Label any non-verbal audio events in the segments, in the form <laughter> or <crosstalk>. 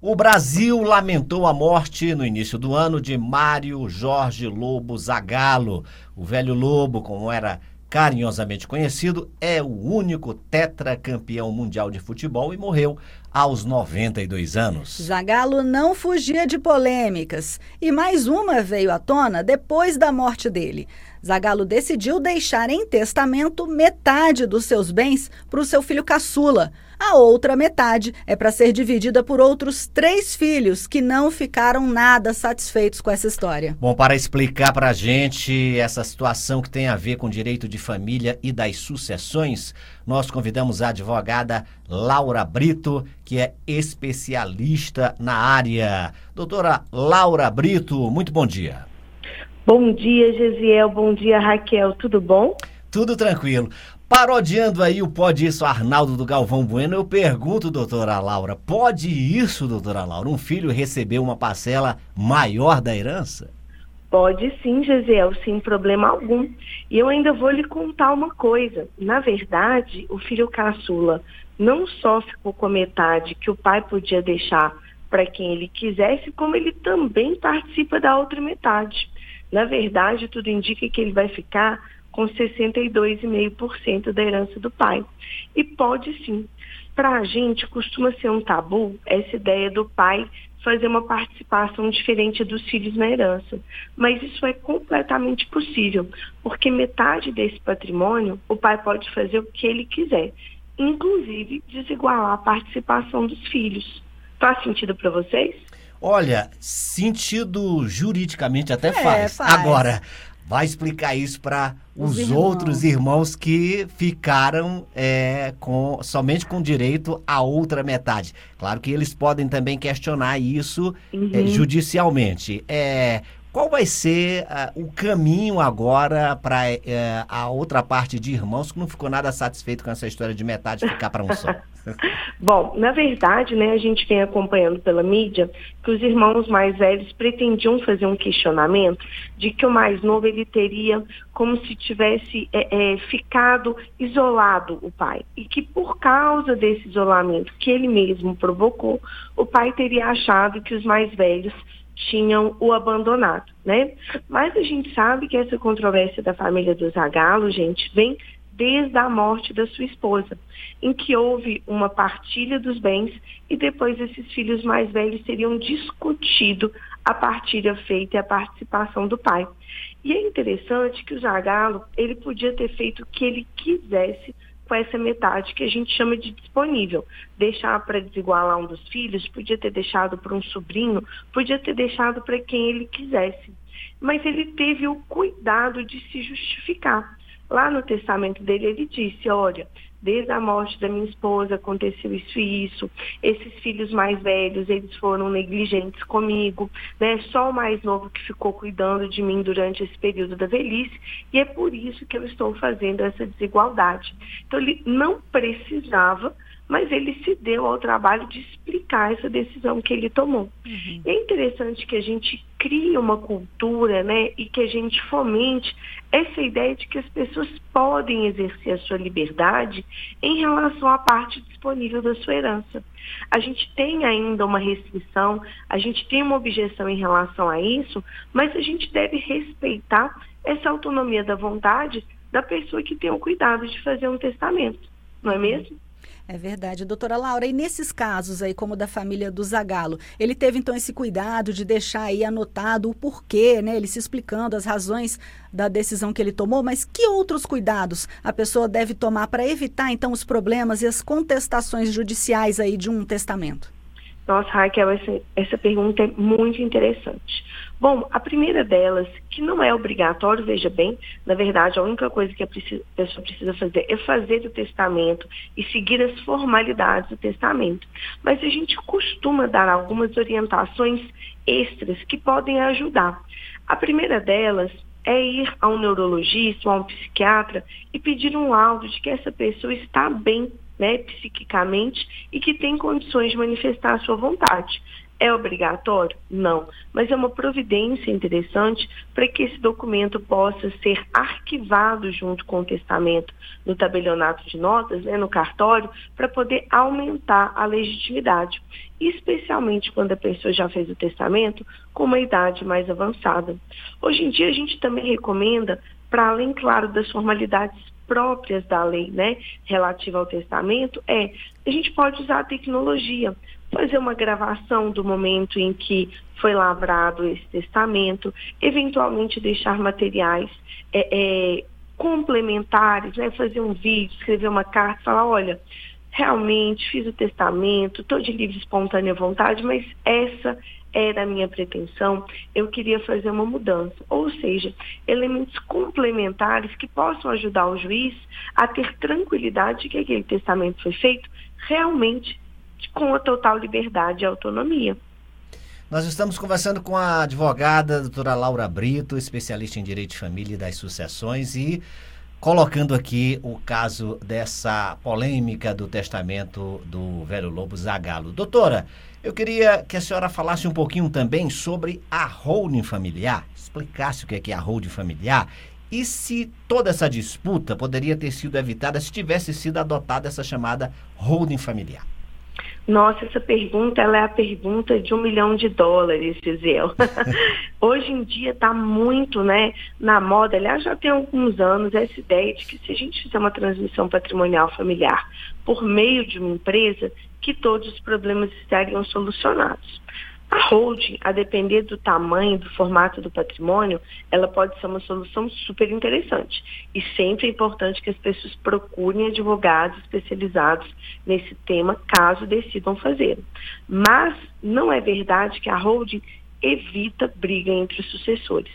O Brasil lamentou a morte no início do ano de Mário Jorge Lobo Zagallo. O velho Lobo, como era carinhosamente conhecido, é o único tetracampeão mundial de futebol e morreu aos 92 anos. Zagallo não fugia de polêmicas e mais uma veio à tona depois da morte dele. Zagallo decidiu deixar em testamento metade dos seus bens para o seu filho caçula. A outra metade é para ser dividida por outros três filhos que não ficaram nada satisfeitos com essa história. Bom, para explicar para a gente essa situação que tem a ver com direito de família e das sucessões, nós convidamos a advogada Laura Brito, que é especialista na área. Doutora Laura Brito, muito bom dia. Bom dia, Gesiel. Bom dia, Raquel. Tudo bom? Tudo tranquilo. Parodiando aí o Pode Isso Arnaldo do Galvão Bueno, eu pergunto, doutora Laura, pode isso, doutora Laura, um filho receber uma parcela maior da herança? Pode sim, Gesiel, sem problema algum. E eu ainda vou lhe contar uma coisa. Na verdade, o filho caçula não só ficou com a metade que o pai podia deixar para quem ele quisesse, como ele também participa da outra metade. Na verdade, tudo indica que ele vai ficar com 62,5% da herança do pai. E pode sim. Para a gente, costuma ser um tabu essa ideia do pai fazer uma participação diferente dos filhos na herança. Mas isso é completamente possível, porque metade desse patrimônio o pai pode fazer o que ele quiser, inclusive desigualar a participação dos filhos. Faz sentido para vocês? Olha, sentido juridicamente até é, faz. faz. Agora, vai explicar isso para os, os irmãos. outros irmãos que ficaram é, com somente com direito à outra metade. Claro que eles podem também questionar isso é, uhum. é, judicialmente. É, qual vai ser uh, o caminho agora para uh, é, a outra parte de irmãos que não ficou nada satisfeito com essa história de metade ficar para um só? <laughs> Bom, na verdade, né, a gente vem acompanhando pela mídia que os irmãos mais velhos pretendiam fazer um questionamento de que o mais novo ele teria como se tivesse é, é, ficado isolado o pai e que por causa desse isolamento que ele mesmo provocou, o pai teria achado que os mais velhos tinham o abandonado, né? Mas a gente sabe que essa controvérsia da família dos Zagalo, gente, vem desde a morte da sua esposa, em que houve uma partilha dos bens e depois esses filhos mais velhos teriam discutido a partilha feita e a participação do pai. E é interessante que o Zagalo, ele podia ter feito o que ele quisesse com essa metade que a gente chama de disponível. Deixar para desigualar um dos filhos, podia ter deixado para um sobrinho, podia ter deixado para quem ele quisesse. Mas ele teve o cuidado de se justificar. Lá no testamento dele, ele disse: Olha, desde a morte da minha esposa aconteceu isso e isso. Esses filhos mais velhos, eles foram negligentes comigo, né? Só o mais novo que ficou cuidando de mim durante esse período da velhice, e é por isso que eu estou fazendo essa desigualdade. Então ele não precisava mas ele se deu ao trabalho de explicar essa decisão que ele tomou. Uhum. É interessante que a gente crie uma cultura, né, e que a gente fomente essa ideia de que as pessoas podem exercer a sua liberdade em relação à parte disponível da sua herança. A gente tem ainda uma restrição, a gente tem uma objeção em relação a isso, mas a gente deve respeitar essa autonomia da vontade da pessoa que tem o cuidado de fazer um testamento, não é mesmo? É verdade. Doutora Laura, e nesses casos aí, como o da família do Zagalo, ele teve então esse cuidado de deixar aí anotado o porquê, né? Ele se explicando as razões da decisão que ele tomou, mas que outros cuidados a pessoa deve tomar para evitar então os problemas e as contestações judiciais aí de um testamento? Nossa, Raquel, essa, essa pergunta é muito interessante. Bom, a primeira delas, que não é obrigatório, veja bem, na verdade, a única coisa que a pessoa precisa fazer é fazer o testamento e seguir as formalidades do testamento. Mas a gente costuma dar algumas orientações extras que podem ajudar. A primeira delas é ir a um neurologista ou a um psiquiatra e pedir um laudo de que essa pessoa está bem né, psiquicamente e que tem condições de manifestar a sua vontade. É obrigatório? Não. Mas é uma providência interessante para que esse documento possa ser arquivado junto com o testamento no tabelionato de notas, né, no cartório, para poder aumentar a legitimidade. Especialmente quando a pessoa já fez o testamento com uma idade mais avançada. Hoje em dia, a gente também recomenda, para além, claro, das formalidades próprias da lei, né, relativa ao testamento, é a gente pode usar a tecnologia fazer uma gravação do momento em que foi lavrado esse testamento, eventualmente deixar materiais é, é, complementares, né? fazer um vídeo, escrever uma carta, falar, olha, realmente fiz o testamento, estou de livre espontânea vontade, mas essa era a minha pretensão, eu queria fazer uma mudança. Ou seja, elementos complementares que possam ajudar o juiz a ter tranquilidade de que aquele testamento foi feito realmente com a total liberdade e autonomia. Nós estamos conversando com a advogada doutora Laura Brito, especialista em direito de família e das sucessões, e colocando aqui o caso dessa polêmica do testamento do velho Lobo Zagalo. Doutora, eu queria que a senhora falasse um pouquinho também sobre a holding familiar, explicasse o que é, é a holding familiar e se toda essa disputa poderia ter sido evitada se tivesse sido adotada essa chamada holding familiar. Nossa, essa pergunta ela é a pergunta de um milhão de dólares, Gisele. <laughs> Hoje em dia está muito né, na moda, aliás, já tem alguns anos, essa ideia de que se a gente fizer uma transmissão patrimonial familiar por meio de uma empresa, que todos os problemas estariam solucionados. A holding, a depender do tamanho, do formato do patrimônio, ela pode ser uma solução super interessante. E sempre é importante que as pessoas procurem advogados especializados nesse tema, caso decidam fazer. Mas não é verdade que a holding evita briga entre os sucessores.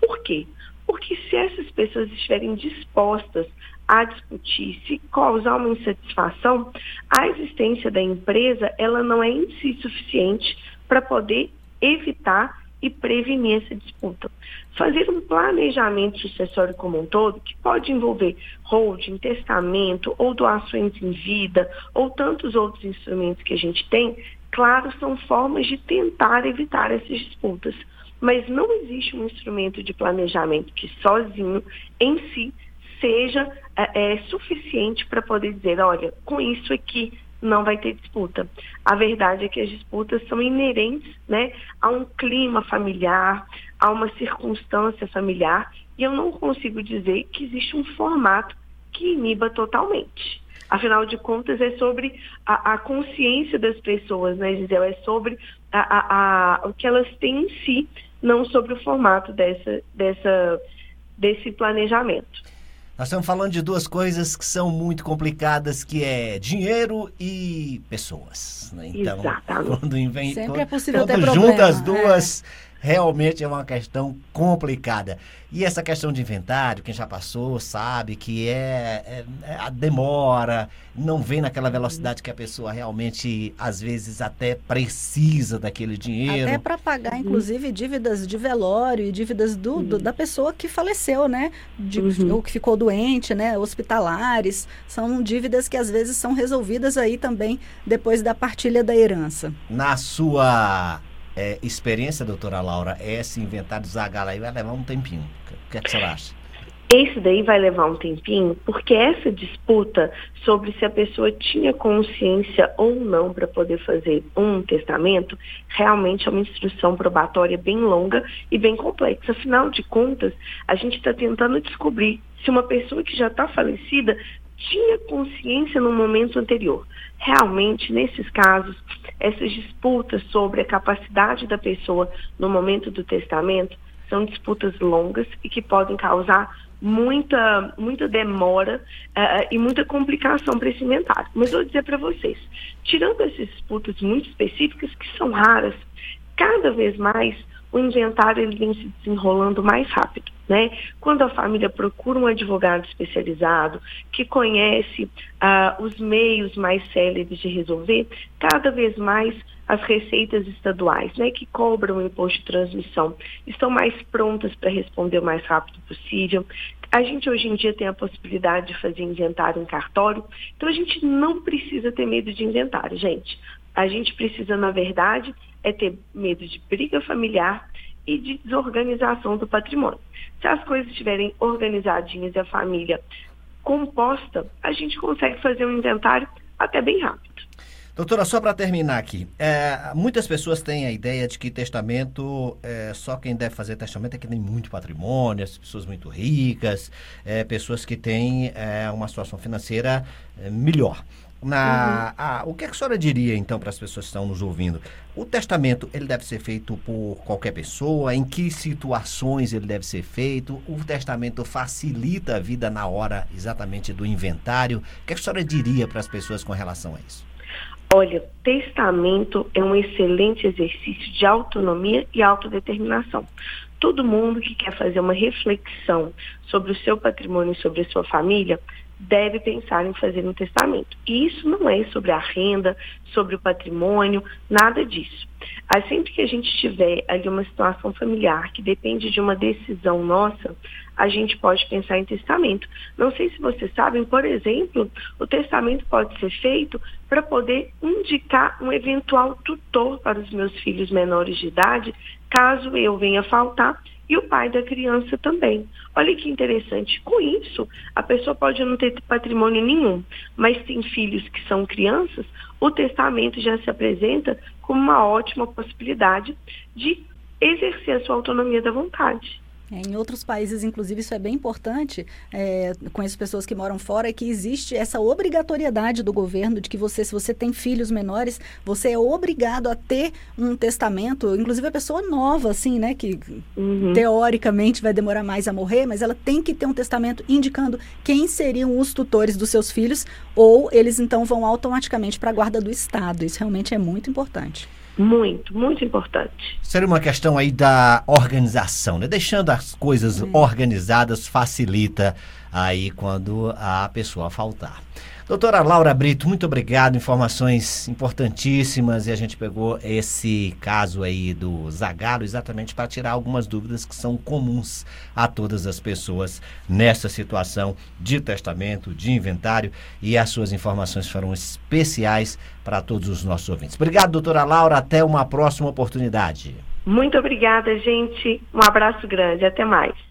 Por quê? Porque se essas pessoas estiverem dispostas a discutir, se causar uma insatisfação, a existência da empresa ela não é em si suficiente para poder evitar e prevenir essa disputa. Fazer um planejamento sucessório como um todo, que pode envolver holding, testamento ou doações em vida, ou tantos outros instrumentos que a gente tem, claro, são formas de tentar evitar essas disputas. Mas não existe um instrumento de planejamento que sozinho, em si, seja é, é suficiente para poder dizer, olha, com isso aqui não vai ter disputa. A verdade é que as disputas são inerentes né, a um clima familiar, a uma circunstância familiar, e eu não consigo dizer que existe um formato que iniba totalmente. Afinal de contas, é sobre a, a consciência das pessoas, né, Gisele? É sobre a, a, o que elas têm em si, não sobre o formato dessa, dessa, desse planejamento. Nós estamos falando de duas coisas que são muito complicadas, que é dinheiro e pessoas. Né? Então, Exatamente. <laughs> quando, invém, Sempre quando, é possível quando ter junta problema, as duas, é realmente é uma questão complicada. E essa questão de inventário, quem já passou sabe que é, é, é, a demora, não vem naquela velocidade que a pessoa realmente, às vezes, até precisa daquele dinheiro. Até para pagar, inclusive, dívidas de velório e dívidas do, do da pessoa que faleceu, né? De, uhum. Ou que ficou doente, né? Hospitalares. São dívidas que às vezes são resolvidas aí também depois da partilha da herança. Na sua é, experiência, doutora Laura, esse inventário Zagala aí vai levar um tempinho. O que, é que você acha? Esse daí vai levar um tempinho, porque essa disputa sobre se a pessoa tinha consciência ou não para poder fazer um testamento, realmente é uma instrução probatória bem longa e bem complexa. Afinal de contas, a gente está tentando descobrir se uma pessoa que já está falecida tinha consciência no momento anterior. Realmente, nesses casos, essas disputas sobre a capacidade da pessoa no momento do testamento são disputas longas e que podem causar muita, muita demora uh, e muita complicação para esse inventário. Mas vou dizer para vocês, tirando essas disputas muito específicas, que são raras, cada vez mais o inventário ele vem se desenrolando mais rápido. Né? Quando a família procura um advogado especializado que conhece uh, os meios mais céleres de resolver, cada vez mais as receitas estaduais, né, que cobram o imposto de transmissão, estão mais prontas para responder o mais rápido possível. A gente hoje em dia tem a possibilidade de fazer inventário em cartório, então a gente não precisa ter medo de inventário, gente A gente precisa, na verdade, é ter medo de briga familiar e de desorganização do patrimônio. Se as coisas estiverem organizadinhas e a família composta, a gente consegue fazer um inventário até bem rápido. Doutora, só para terminar aqui, é, muitas pessoas têm a ideia de que testamento, é, só quem deve fazer testamento é quem tem muito patrimônio, as pessoas muito ricas, é, pessoas que têm é, uma situação financeira é, melhor. Na, uhum. o que, é que a senhora diria, então, para as pessoas que estão nos ouvindo? O testamento, ele deve ser feito por qualquer pessoa? Em que situações ele deve ser feito? O testamento facilita a vida na hora, exatamente, do inventário? O que, é que a senhora diria para as pessoas com relação a isso? Olha, testamento é um excelente exercício de autonomia e autodeterminação. Todo mundo que quer fazer uma reflexão sobre o seu patrimônio e sobre a sua família deve pensar em fazer um testamento. E isso não é sobre a renda, sobre o patrimônio, nada disso. Aí sempre que a gente tiver ali uma situação familiar que depende de uma decisão nossa, a gente pode pensar em testamento. Não sei se vocês sabem, por exemplo, o testamento pode ser feito para poder indicar um eventual tutor para os meus filhos menores de idade, caso eu venha faltar e o pai da criança também. Olha que interessante. Com isso, a pessoa pode não ter patrimônio nenhum, mas tem filhos que são crianças, o testamento já se apresenta como uma ótima possibilidade de exercer a sua autonomia da vontade. É, em outros países, inclusive, isso é bem importante. É, conheço pessoas que moram fora, é que existe essa obrigatoriedade do governo de que você, se você tem filhos menores, você é obrigado a ter um testamento, inclusive a pessoa nova, assim, né, que uhum. teoricamente vai demorar mais a morrer, mas ela tem que ter um testamento indicando quem seriam os tutores dos seus filhos, ou eles então vão automaticamente para a guarda do Estado. Isso realmente é muito importante. Muito, muito importante. Seria uma questão aí da organização, né? Deixando as coisas organizadas facilita aí quando a pessoa faltar. Doutora Laura Brito, muito obrigado. Informações importantíssimas e a gente pegou esse caso aí do Zagalo exatamente para tirar algumas dúvidas que são comuns a todas as pessoas nessa situação de testamento, de inventário e as suas informações foram especiais para todos os nossos ouvintes. Obrigado, doutora Laura. Até uma próxima oportunidade. Muito obrigada, gente. Um abraço grande. Até mais.